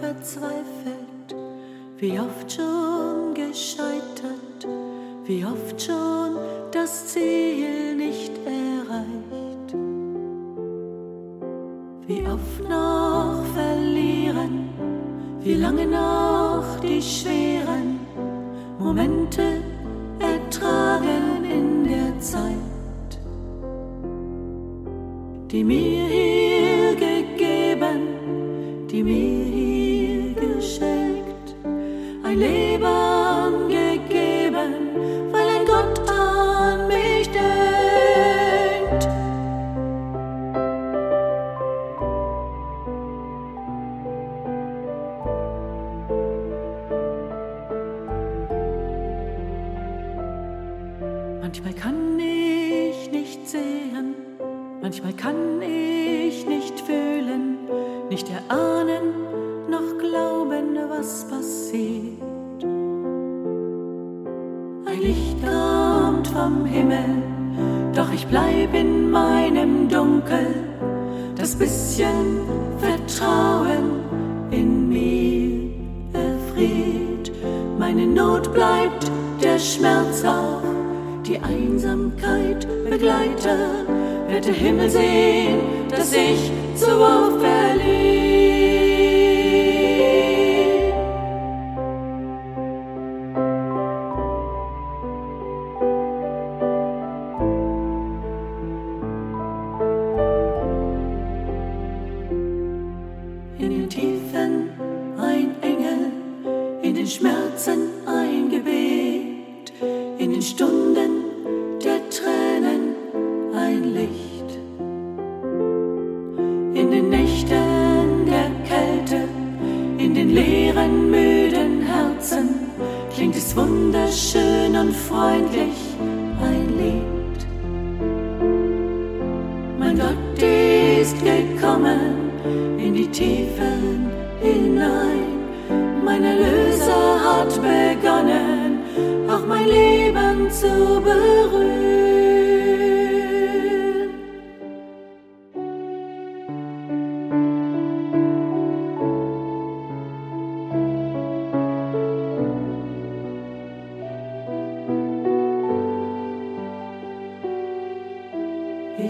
verzweifelt, wie oft schon gescheitert, wie oft schon das Ziel nicht erreicht, wie oft noch verlieren, wie lange noch die schweren Momente ertragen in der Zeit, die mir hier mir hier geschenkt, ein Leben gegeben, weil ein Gott an mich denkt. Manchmal kann ich nicht sehen, manchmal kann ich nicht fühlen, nicht erahnen, noch glauben, was passiert. Ein Licht kommt vom Himmel, doch ich bleib in meinem Dunkel, das bisschen Vertrauen in mir erfriert. Meine Not bleibt der Schmerz auch die Einsamkeit begleite, wird der Himmel sehen, dass ich zu oft verliere. In den Tiefen ein Engel, in den Schmerzen ein Gebet, in den Stunden und freundlich ein Lied. Mein Gott ist gekommen in die Tiefen hinein. Mein Erlöser hat begonnen, auch mein Leben zu berühren.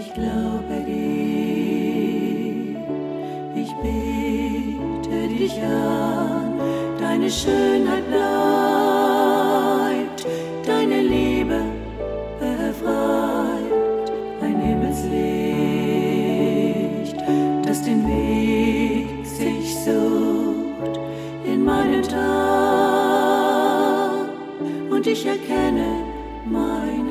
Ich glaube dir, ich bete dich an, deine Schönheit bleibt, deine Liebe befreit, ein Himmelslicht, das den Weg sich sucht in meinen Tag. Und ich erkenne meinen